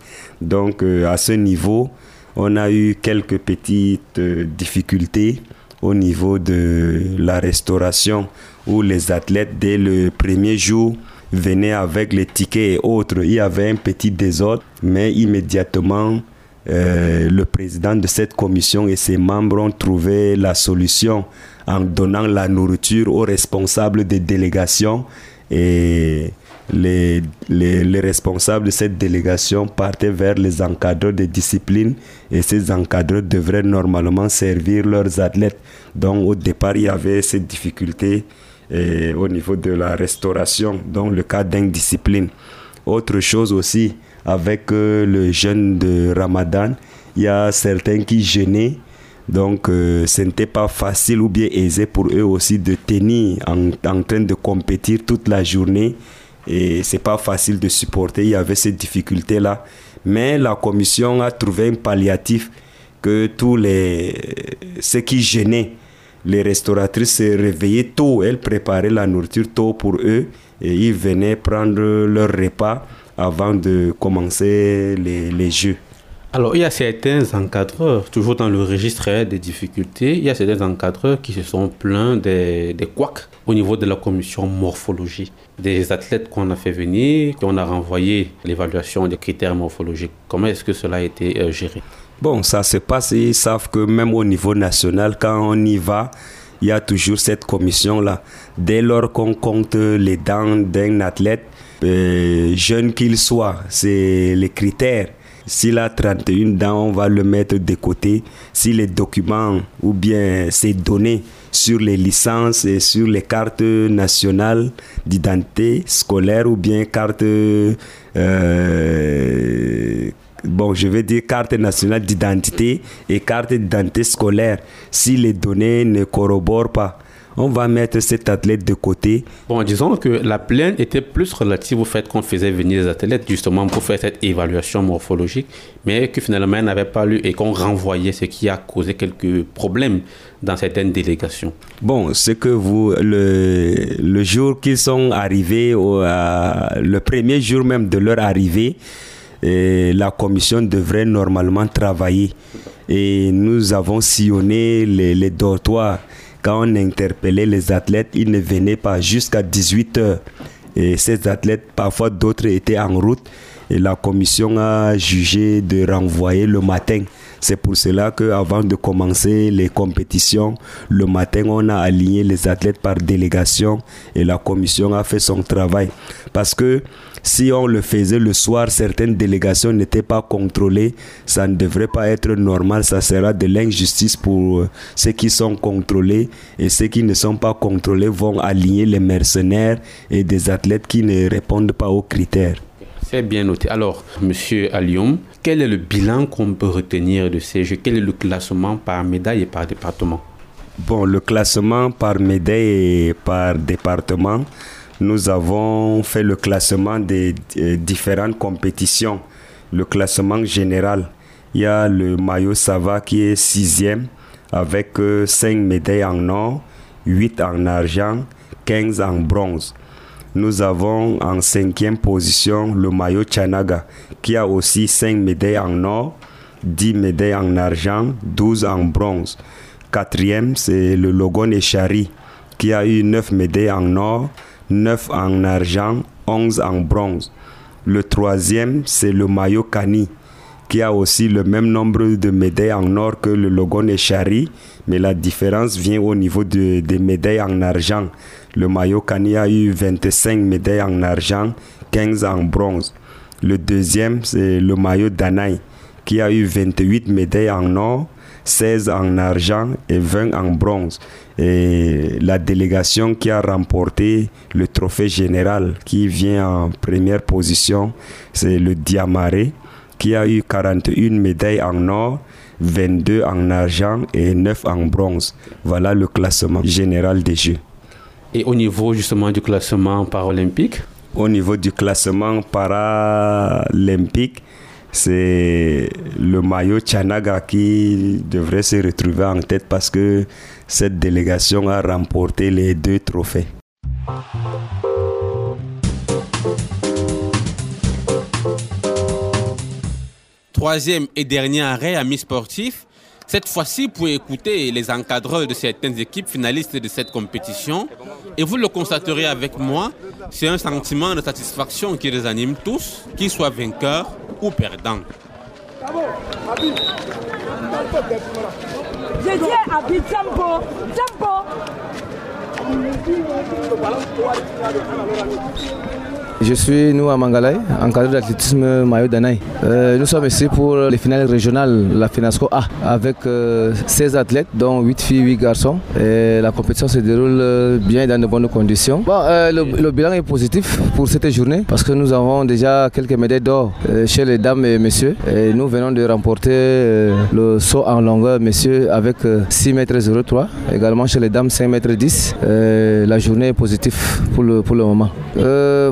Donc euh, à ce niveau, on a eu quelques petites difficultés au niveau de la restauration où les athlètes, dès le premier jour, venaient avec les tickets et autres. Il y avait un petit désordre, mais immédiatement, euh, le président de cette commission et ses membres ont trouvé la solution en donnant la nourriture aux responsables des délégations et les, les, les, responsables de cette délégation partaient vers les encadreurs de discipline et ces encadreurs devraient normalement servir leurs athlètes. Donc au départ, il y avait cette difficulté et au niveau de la restauration, dans le cas d'indiscipline. Autre chose aussi, avec euh, le jeûne de Ramadan, il y a certains qui jeûnaient. Donc, euh, ce n'était pas facile ou bien aisé pour eux aussi de tenir en, en train de compétir toute la journée. Et c'est pas facile de supporter. Il y avait ces difficultés-là. Mais la commission a trouvé un palliatif que tous les, ceux qui gênaient les restauratrices se réveillaient tôt, elles préparaient la nourriture tôt pour eux et ils venaient prendre leur repas avant de commencer les, jeux. Alors, il y a certains encadreurs, toujours dans le registre des difficultés, il y a certains encadreurs qui se sont plaints des, des couacs au niveau de la commission morphologie. Des athlètes qu'on a fait venir, qu'on a renvoyé l'évaluation des critères morphologiques. Comment est-ce que cela a été euh, géré? Bon, ça se passe, ils savent que même au niveau national, quand on y va, il y a toujours cette commission-là. Dès lors qu'on compte les dents d'un athlète, euh, jeune qu'il soit, c'est les critères. S'il a 31 dents, on va le mettre de côté. Si les documents ou bien ses données sur les licences et sur les cartes nationales d'identité scolaire ou bien cartes euh, bon, je vais dire carte nationale d'identité et carte d'identité scolaire. Si les données ne corroborent pas, on va mettre cet athlète de côté. Bon, disons que la plainte était plus relative au fait qu'on faisait venir les athlètes justement pour faire cette évaluation morphologique, mais que finalement elle n'avait pas lu et qu'on renvoyait, ce qui a causé quelques problèmes dans certaines délégations. Bon, c'est que vous, le, le jour qu'ils sont arrivés, au, le premier jour même de leur arrivée, et la commission devrait normalement travailler. Et nous avons sillonné les, dortoirs. Quand on interpellait les athlètes, ils ne venaient pas jusqu'à 18 heures. Et ces athlètes, parfois d'autres étaient en route. Et la commission a jugé de renvoyer le matin. C'est pour cela qu'avant de commencer les compétitions, le matin, on a aligné les athlètes par délégation et la commission a fait son travail. Parce que si on le faisait le soir, certaines délégations n'étaient pas contrôlées. Ça ne devrait pas être normal. Ça sera de l'injustice pour ceux qui sont contrôlés et ceux qui ne sont pas contrôlés vont aligner les mercenaires et des athlètes qui ne répondent pas aux critères. C'est bien noté. Alors, Monsieur Alioum, quel est le bilan qu'on peut retenir de ces Jeux? Quel est le classement par médaille et par département? Bon, le classement par médaille et par département, nous avons fait le classement des différentes compétitions. Le classement général, il y a le maillot Sava qui est sixième avec 5 euh, médailles en or, 8 en argent, 15 en bronze. Nous avons en cinquième position le maillot Chanaga qui a aussi 5 médailles en or, 10 médailles en argent, 12 en bronze. Quatrième, c'est le Logon Echari qui a eu 9 médailles en or, 9 en argent, 11 en bronze. Le troisième, c'est le maillot Kani, qui a aussi le même nombre de médailles en or que le Logon Echari, mais la différence vient au niveau des médailles en argent. Le maillot Kani a eu 25 médailles en argent, 15 en bronze. Le deuxième, c'est le maillot Danaï, qui a eu 28 médailles en or, 16 en argent et 20 en bronze et la délégation qui a remporté le trophée général qui vient en première position, c'est le Diamaré qui a eu 41 médailles en or, 22 en argent et 9 en bronze. Voilà le classement général des Jeux. Et au niveau justement du classement paralympique? Au niveau du classement paralympique, c'est le maillot Chanaga qui devrait se retrouver en tête parce que cette délégation a remporté les deux trophées. Troisième et dernier arrêt, amis sportifs. Cette fois-ci, pour écouter les encadreurs de certaines équipes finalistes de cette compétition. Et vous le constaterez avec moi, c'est un sentiment de satisfaction qui les anime tous, qu'ils soient vainqueurs ou perdants. Je dis à Tempo, Tempo. Je suis nous à Mangalay, encadré d'athlétisme Mayo Danaï. Euh, nous sommes ici pour les finales régionales, la FINASCO A, avec 16 euh, athlètes, dont 8 filles, 8 garçons. Et la compétition se déroule euh, bien dans de bonnes conditions. Bon, le, bilan est positif pour cette journée parce que nous avons déjà quelques médailles d'or chez les dames et messieurs. Et nous venons de remporter le saut en longueur, messieurs, avec 6 mètres 03. Également chez les dames, 5 mètres 10. la journée est positive pour le, pour le moment.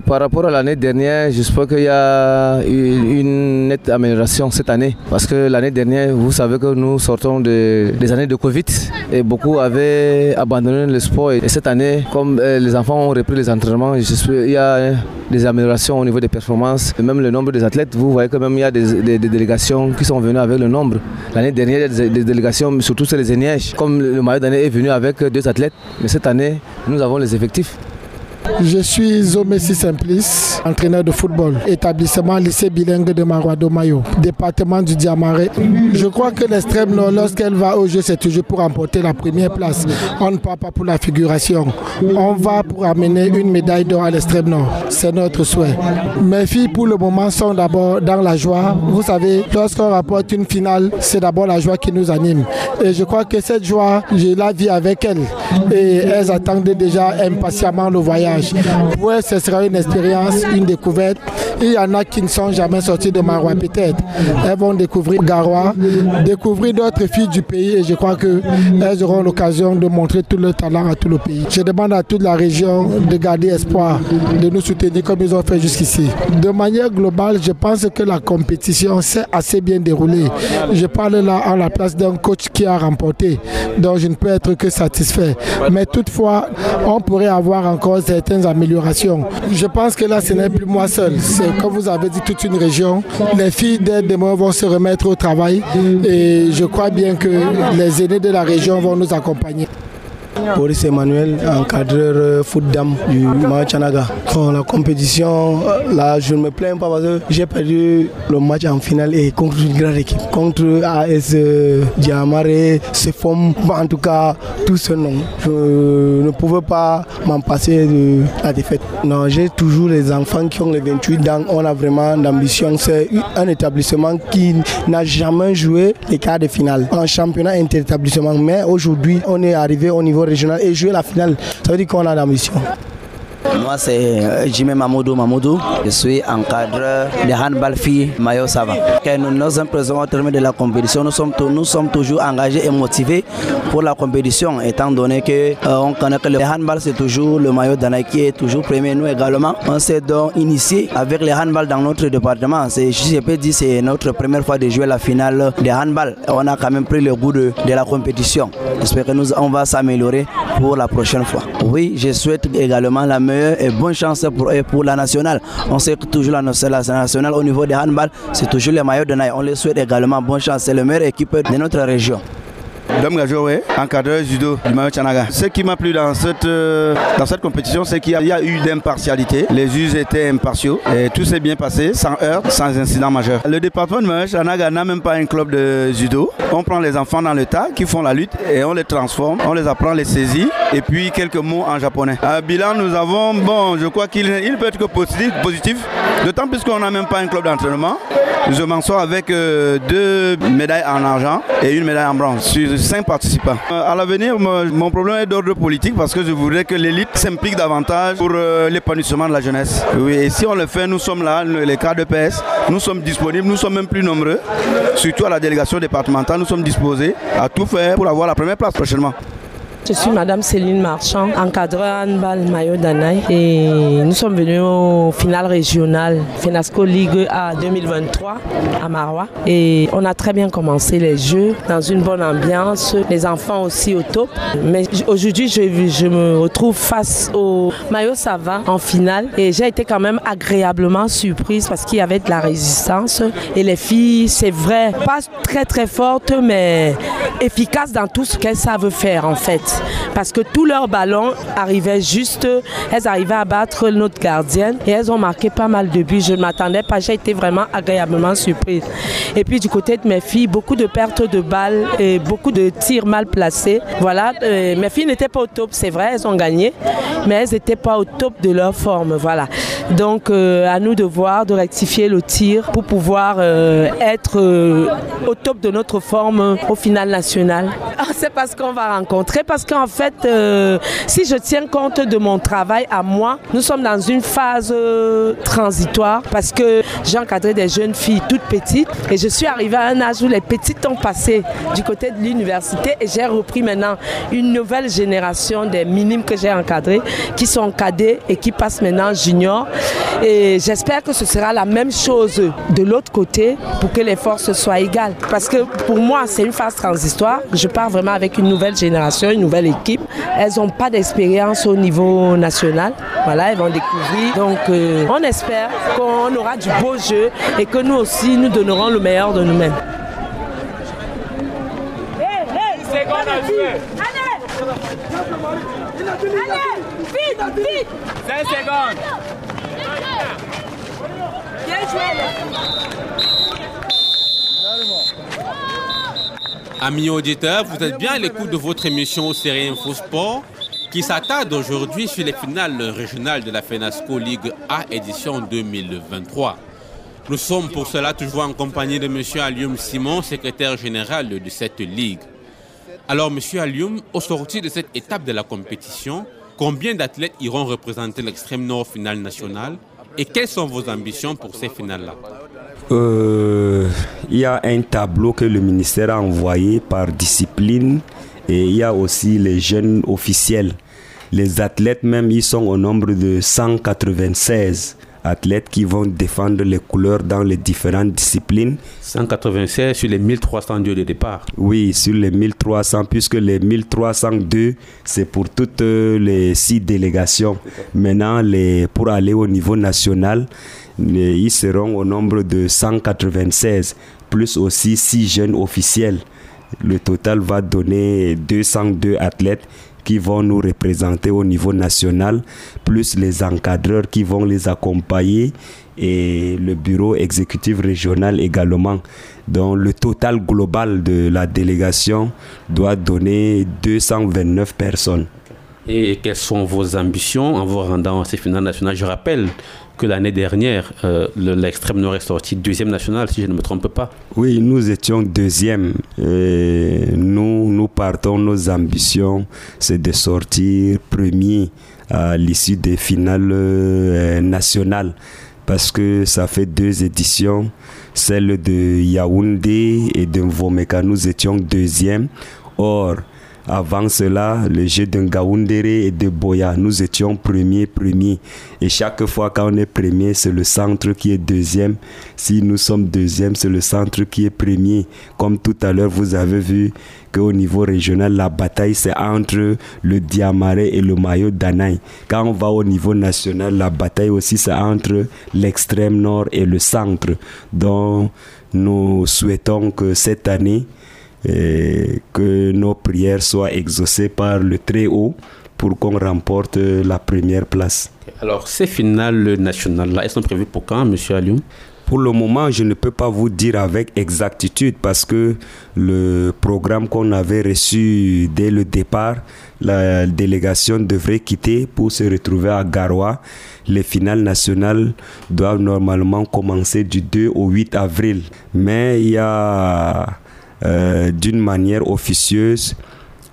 par rapport à l'année dernière, j'espère qu'il y a une, nette amélioration cette année. Parce que l'année dernière, vous savez que nous sortons des années de Covid et beaucoup avaient abandonné le sport. Et cette année, comme euh, les enfants ont repris les entraînements, il y a des améliorations au niveau des performances. Et même le nombre des athlètes, vous voyez quand même il y a des, délégations qui sont venues avec le nombre. L'année dernière, il y a des, délégations, surtout sur les Énièges. Comme le maillot d'année est venu avec deux athlètes, mais cette année, nous avons les effectifs. Je suis Zomessi Simplice, entraîneur de football, établissement lycée bilingue de Maroado Mayo, département du Diamaré. Je crois que l'extrême nord, lorsqu'elle va au jeu, c'est toujours pour remporter la première place. On ne part pas pour la figuration. On va pour amener une médaille d'or à l'extrême nord. C'est notre souhait. Mes filles, pour le moment, sont d'abord dans la joie. Vous savez, lorsqu'on rapporte une finale, c'est d'abord la joie qui nous anime. Et je crois que cette joie, je la vis avec elles. Et elles attendent déjà impatiemment le voyage. Pour ce sera une expérience, une découverte. Il y en a qui ne sont jamais sortis de Marois peut-être. Elles vont découvrir Garoua, découvrir d'autres filles du pays et je crois qu'elles auront l'occasion de montrer tout leur talent à tout le pays. Je demande à toute la région de garder espoir, de nous soutenir comme ils ont fait jusqu'ici. De manière globale, je pense que la compétition s'est assez bien déroulée. Je parle là à la place d'un coach qui a remporté, donc je ne peux être que satisfait. Mais toutefois, on pourrait avoir encore cette améliorations. Je pense que là, ce n'est plus moi seul. C'est, comme vous avez dit, toute une région. Les filles d'aide demain vont se remettre au travail et je crois bien que les aînés de la région vont nous accompagner. Boris Emmanuel, encadreur foot dame du Chanaga. Bon, la compétition, là, je ne me plains pas parce que j'ai perdu le match en finale et contre une grande équipe. Contre AS Diamare, c'est forme, en tout cas, tout ce nom. Je ne pouvais pas m'en passer de la défaite. Non, j'ai toujours les enfants qui ont les 28 ans. On a vraiment d'ambition. C'est un établissement qui n'a jamais joué les quarts de finale en championnat interétablissement. Mais aujourd'hui, on est arrivé au niveau régional et jouer la finale. Ça veut dire qu'on a l'ambition. Moi, c'est Jimé Mamoudou Mamoudou. Je suis encadreur de handball fille Mayo Sava. Nous nous sommes présents au terme de la compétition. Nous sommes, nous sommes toujours engagés et motivés pour la compétition, étant donné que euh, on connaît que le handball, c'est toujours le maillot d'Anaï qui est toujours premier. Nous également, on s'est donc initié avec le handball dans notre département. C'est, je peux dire, c'est notre première fois de jouer la finale de handball. On a quand même pris le goût de, de la compétition. J'espère que nous, on va s'améliorer pour la prochaine fois. Oui, je souhaite également la et bonne chance pour, pour la nationale. On sait que toujours la, nationale au niveau des handball, c'est toujours les maillots de Naï. On les souhaite également bonne chance. C'est la meilleure équipe de notre région. Dom Gajowe, encadreur judo du Mayo Chanaga. Ce qui m'a plu dans cette, euh, dans cette compétition, c'est qu'il y, a eu d'impartialité. Les juges étaient impartiaux et tout s'est bien passé, sans heurts, sans incident majeur. Le département du Mayo Chanaga n'a même pas un club de judo. On prend les enfants dans le tas qui font la lutte et on les transforme, on les apprend les saisies et puis quelques mots en japonais. À bilan, nous avons, bon, je crois qu'il il peut être que positif, d'autant plus qu'on n'a même pas un club d'entraînement. Je m'en sors avec euh, deux médailles en argent et une médaille en bronze cinq participants. Euh, à l'avenir, mon problème est d'ordre politique parce que je voudrais que l'élite s'implique davantage pour euh, l'épanouissement de la jeunesse. Oui, et si on le fait, nous sommes là, les cas de PS, nous sommes disponibles, nous sommes même plus nombreux, surtout à la délégation départementale, nous sommes disposés à tout faire pour avoir la première place prochainement. Je suis Madame Céline Marchand, encadreur handball maillot d'Anaï et nous sommes venus au final régional FENASCO Ligue A 2023 à Marois. Et on a très bien commencé les jeux dans une bonne ambiance, les enfants aussi au top. Mais aujourd'hui je, me retrouve face au maillot Sava en finale. Et j'ai été quand même agréablement surprise parce qu'il y avait de la résistance. Et les filles c'est vrai pas très très fortes mais efficaces dans tout ce qu'elles savent faire en fait parce que tous leurs ballons arrivaient juste, elles arrivaient à battre notre gardienne et elles ont marqué pas mal de buts. Je ne m'attendais pas, j'ai été vraiment agréablement surprise. Et puis du côté de mes filles, beaucoup de pertes de balles et beaucoup de tirs mal placés. Voilà, euh, mes filles n'étaient pas au top, c'est vrai, elles ont gagné, mais elles n'étaient pas au top de leur forme. Voilà. Donc euh, à nous de voir, de rectifier le tir pour pouvoir euh, être au top de notre forme au final national. C'est parce qu'on va rencontrer, qu'en fait, euh, si je tiens compte de mon travail à moi, nous sommes dans une phase euh, transitoire parce que j'ai encadré des jeunes filles toutes petites et je suis arrivée à un âge où les petites ont passé du côté de l'université et j'ai repris maintenant une nouvelle génération des minimes que j'ai encadrés qui sont cadets et qui passent maintenant junior. Et j'espère que ce sera la même chose de l'autre côté pour que les forces soient égales. Parce que pour moi, c'est une phase transitoire. Je pars vraiment avec une nouvelle génération, une nouvelle équipe. Elles n'ont pas d'expérience au niveau national. Voilà, elles vont découvrir. Donc, euh, on espère qu'on aura du beau jeu et que nous aussi, nous donnerons le meilleur de nous-mêmes. Allez, vite, vite 5 secondes Bien Amis auditeurs, vous êtes bien à l'écoute de votre émission Série Info Sport qui s'attarde aujourd'hui sur les finales régionales de la FENASCO Ligue A édition 2023. Nous sommes pour cela toujours en compagnie de M. Alium Simon, secrétaire général de cette ligue. Alors, M. Alium, au sortir de cette étape de la compétition, combien d'athlètes iront représenter l'extrême nord finale nationale et quelles sont vos ambitions pour ces finales-là? Euh, Il y a un tableau que le ministère a envoyé par discipline et il y a aussi les jeunes officiels. Les athlètes même, ils sont au nombre de 196 athlètes qui vont défendre les couleurs dans les différentes disciplines. 196 sur les 1302 de départ. Oui, sur les 1300, puisque les 1302, c'est pour toutes euh, les six délégations. Maintenant, les, pour aller au niveau national, ils seront au nombre de 196, plus aussi six jeunes officiels. Le total va donner 202 athlètes qui vont nous représenter au niveau national, plus les encadreurs qui vont les accompagner et le bureau exécutif régional également. Donc le total global de la délégation doit donner 229 personnes. Et quelles sont vos ambitions en vous rendant à ces finales nationales Je rappelle que l'année dernière, euh, l'extrême nord est sorti deuxième national, si je ne me trompe pas. Oui, nous étions deuxième. nous, nous partons, nos ambitions, c'est de sortir premier à l'issue des finales euh, nationales. Parce que ça fait deux éditions, celle de Yaoundé et de Mvomeka, nous étions deuxième. Or, avant cela, le jeu de Ngaoundéré et de Boya, nous étions premiers, premiers. Et chaque fois qu'on est premier, c'est le centre qui est deuxième. Si nous sommes deuxième, c'est le centre qui est premier. Comme tout à l'heure, vous avez vu qu'au niveau régional, la bataille, c'est entre le Diamaré et le maillot d'Anaï. Quand on va au niveau national, la bataille aussi, c'est entre l'extrême nord et le centre. Donc, nous souhaitons que cette année, et que nos prières soient exaucées par le Très-Haut pour qu'on remporte la première place. Alors, ces finales nationales-là, elles sont prévues pour quand, M. Alioum pour le moment, je ne peux pas vous dire avec exactitude parce que le programme qu'on avait reçu dès le départ, la délégation devrait quitter pour se retrouver à Garoua. Les finales nationales doivent normalement commencer du 2 au 8 avril. Mais il y a euh, d'une manière officieuse.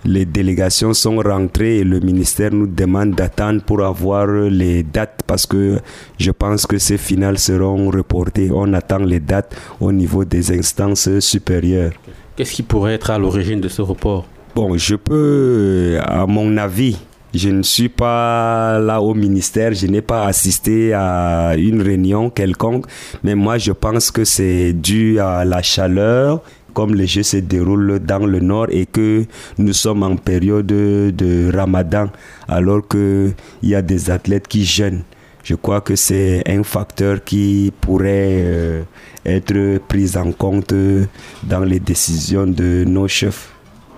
Les délégations sont rentrées et le ministère nous demande d'attendre pour avoir les dates parce que je pense que ces finales seront reportées. On attend les dates au niveau des instances supérieures. Qu'est-ce qui pourrait être à l'origine de ce report? Bon, je peux, à mon avis, je ne suis pas là au ministère, je n'ai pas assisté à une réunion quelconque, mais moi je pense que c'est dû à la chaleur comme les Jeux se déroulent dans le nord et que nous sommes en période de ramadan alors qu'il y a des athlètes qui jeûnent. Je crois que c'est un facteur qui pourrait euh, être pris en compte dans les décisions de nos chefs.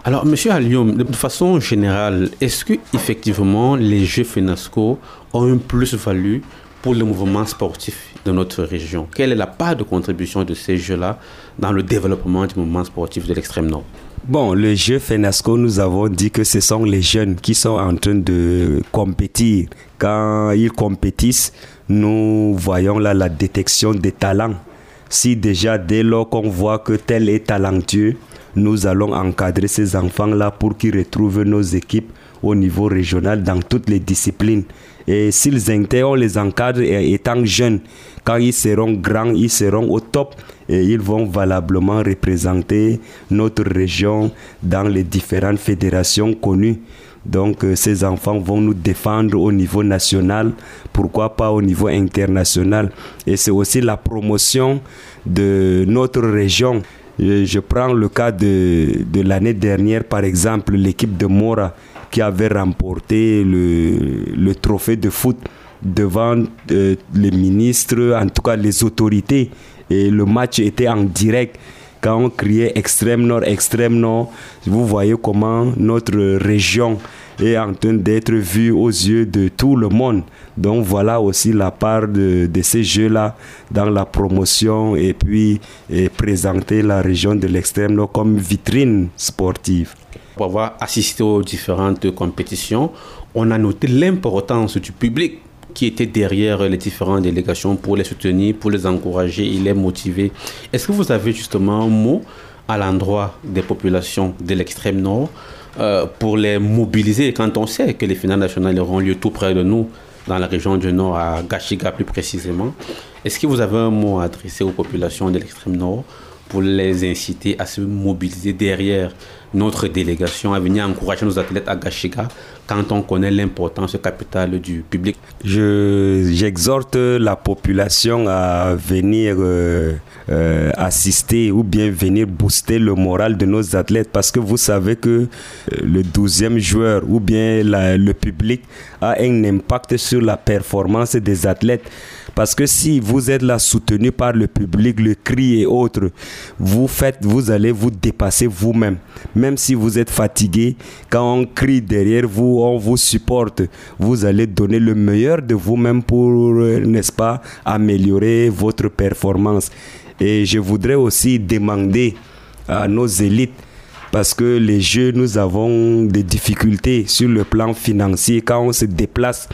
Alors, Monsieur Allium, de façon générale, est-ce que effectivement les Jeux FENASCO ont une plus-value pour le mouvement sportif de notre région Quelle est la part de contribution de ces Jeux-là dans le développement du mouvement sportif de l'extrême nord? Bon, le jeu FENASCO, nous avons dit que ce sont les jeunes qui sont en train de compétir. Quand ils compétissent, nous voyons là la détection des talents. Si déjà dès lors qu'on voit que tel est talentueux, nous allons encadrer ces enfants-là pour qu'ils retrouvent nos équipes au niveau régional dans toutes les disciplines. Et s'ils intègrent, on les encadre étant jeunes. Quand ils seront grands, ils seront au top et ils vont valablement représenter notre région dans les différentes fédérations connues. Donc euh, ces enfants vont nous défendre au niveau national, pourquoi pas au niveau international. Et c'est aussi la promotion de notre région. Je, prends le cas de, l'année dernière, par exemple, l'équipe de Mora qui avait remporté le, le trophée de foot devant euh, les ministres, en tout cas les autorités. Et le match était en direct. Quand on criait extrême nord, extrême nord, vous voyez comment notre région est en train d'être vue aux yeux de tout le monde. Donc voilà aussi la part de, ces jeux-là dans la promotion et puis et présenter la région de l'extrême nord comme vitrine sportive. Pour avoir assisté aux différentes compétitions, on a noté l'importance du public qui était derrière les différentes délégations pour les soutenir, pour les encourager et les motiver. Est-ce que vous avez justement un mot à l'endroit des populations de l'extrême nord euh, pour les mobiliser quand on sait que les finales nationales auront lieu tout près de nous, dans la région du nord, à Gachiga plus précisément. Est-ce que vous avez un mot à adresser aux populations de l'extrême nord pour les inciter à se mobiliser derrière notre délégation, à venir encourager nos athlètes à Gachiga quand on connaît l'importance capitale du public. J'exhorte la population à venir euh, euh, assister ou bien venir booster le moral de nos athlètes parce que vous savez que euh, le 12e joueur ou bien le public a un impact sur la performance des athlètes Parce que si vous êtes là soutenu par le public, le cri et autres, vous faites, vous allez vous dépasser vous-même. Même si vous êtes fatigué, quand on crie derrière vous, on vous supporte, vous allez donner le meilleur de vous-même pour, euh, n'est-ce pas, améliorer votre performance. Et je voudrais aussi demander à nos élites parce que les jeux, nous avons des difficultés sur le plan financier. Quand on se déplace,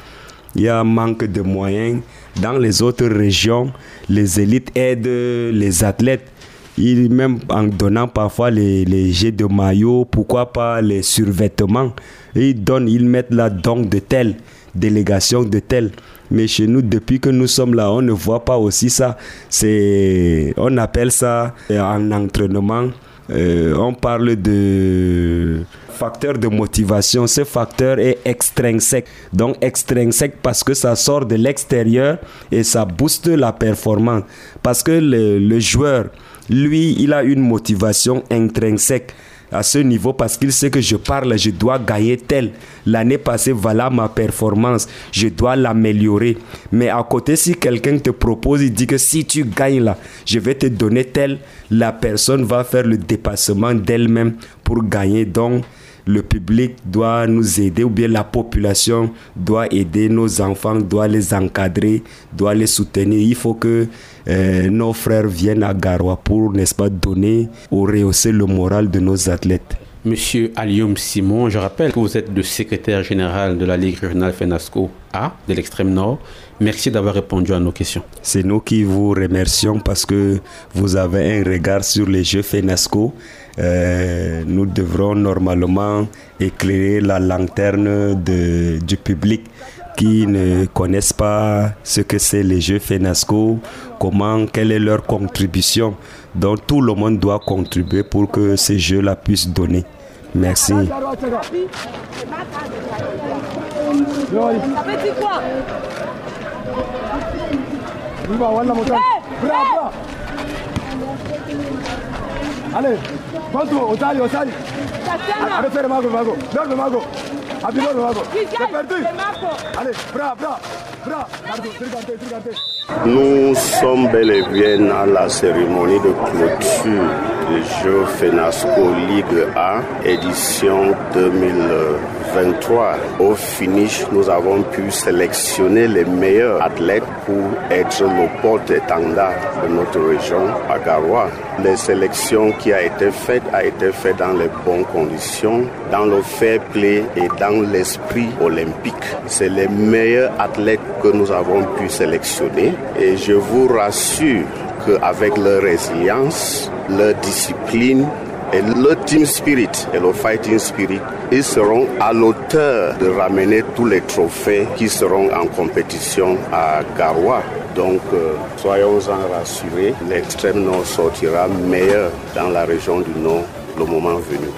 il y a un manque de moyens. Dans les autres régions, les élites aident les athlètes. Même en donnant parfois les, les jets de maillot, pourquoi pas les survêtements. ils donnent, ils mettent la don de telle délégation de telle. Mais chez nous, depuis que nous sommes là, on ne voit pas aussi ça. C'est, on appelle ça en entraînement euh, on parle de facteur de motivation. Ce facteur est extrinsèque. Donc extrinsèque parce que ça sort de l'extérieur et ça booste la performance. Parce que le, le joueur, lui, il a une motivation intrinsèque à ce niveau parce qu'il sait que je parle, je dois gagner tel. L'année passée, voilà ma performance, je dois l'améliorer. Mais à côté, si quelqu'un te propose, il dit que si tu gagnes là, je vais te donner tel, la personne va faire le dépassement d'elle-même pour gagner. Donc, le public doit nous aider ou bien la population doit aider nos enfants, doit les encadrer, doit les soutenir. Il faut que euh, nos frères viennent à Garoua pour, n'est-ce pas, donner ou rehausser le moral de nos athlètes. Monsieur Alioum Simon, je rappelle que vous êtes le secrétaire général de la Ligue régionale FENASCO A de l'extrême nord. Merci d'avoir répondu à nos questions. C'est nous qui vous remercions parce que vous avez un regard sur les Jeux FENASCO. Euh, nous devrons normalement éclairer la lanterne de, du public qui ne connaissent pas ce que c'est les Jeux FENASCO, comment, quelle est leur contribution. Donc tout le monde doit contribuer pour que ces Jeux-là puissent donner. Merci. Allez, Bantu, Osali, Osali. Arrête le mago, mago. Donne le mago. Appuie le mago. C'est perdu. Allez, bras, bras, bras. Trigante, trigante. Nous sommes bel et bien à la cérémonie de clôture du jeu FENASCO Ligue A, édition 2023. Au finish, nous avons pu sélectionner les meilleurs athlètes pour être le porte-étendard de notre région à Garoua. Les sélections qui a été faites a été faite dans les bonnes conditions, dans le fair play et dans l'esprit olympique. C'est les meilleurs athlètes que nous avons pu sélectionner et je vous rassure qu'avec leur résilience, leur discipline et le team spirit et le fighting spirit, ils seront à l'auteur de ramener tous les trophées qui seront en compétition à Garoua. Donc, euh, soyons-en rassurés, l'extrême nord sortira meilleur dans la région du nord le moment venu.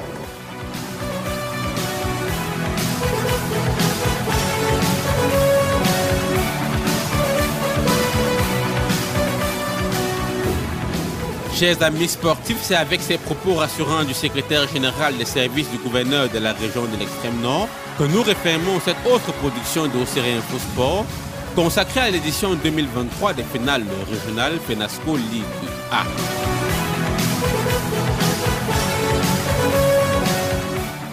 Chers amis sportifs, c'est avec ces propos rassurants du secrétaire général des services du gouverneur de la région de l'extrême nord que nous refermons cette autre production de Info Sport consacrée à l'édition 2023 des finales régionales FENASCO Ligue A.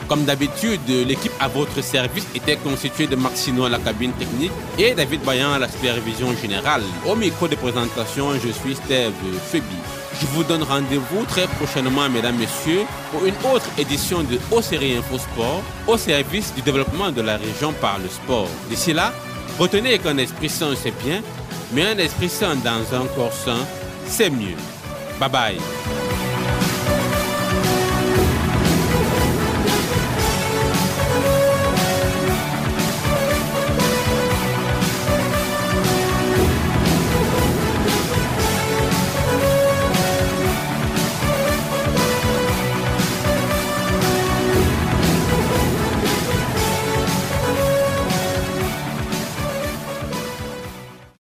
Comme d'habitude, l'équipe à votre service était constituée de Maxino à la cabine technique et David Bayan à la supervision générale. Au micro de présentation, je suis Steve Febi. Je vous donne rendez-vous très prochainement, mesdames, messieurs, pour une autre édition de Haut Série Info Sport au service du développement de la région par le sport. D'ici là, retenez qu'un esprit sain, c'est bien, mais un esprit sain dans un corps sain, c'est mieux. Bye bye.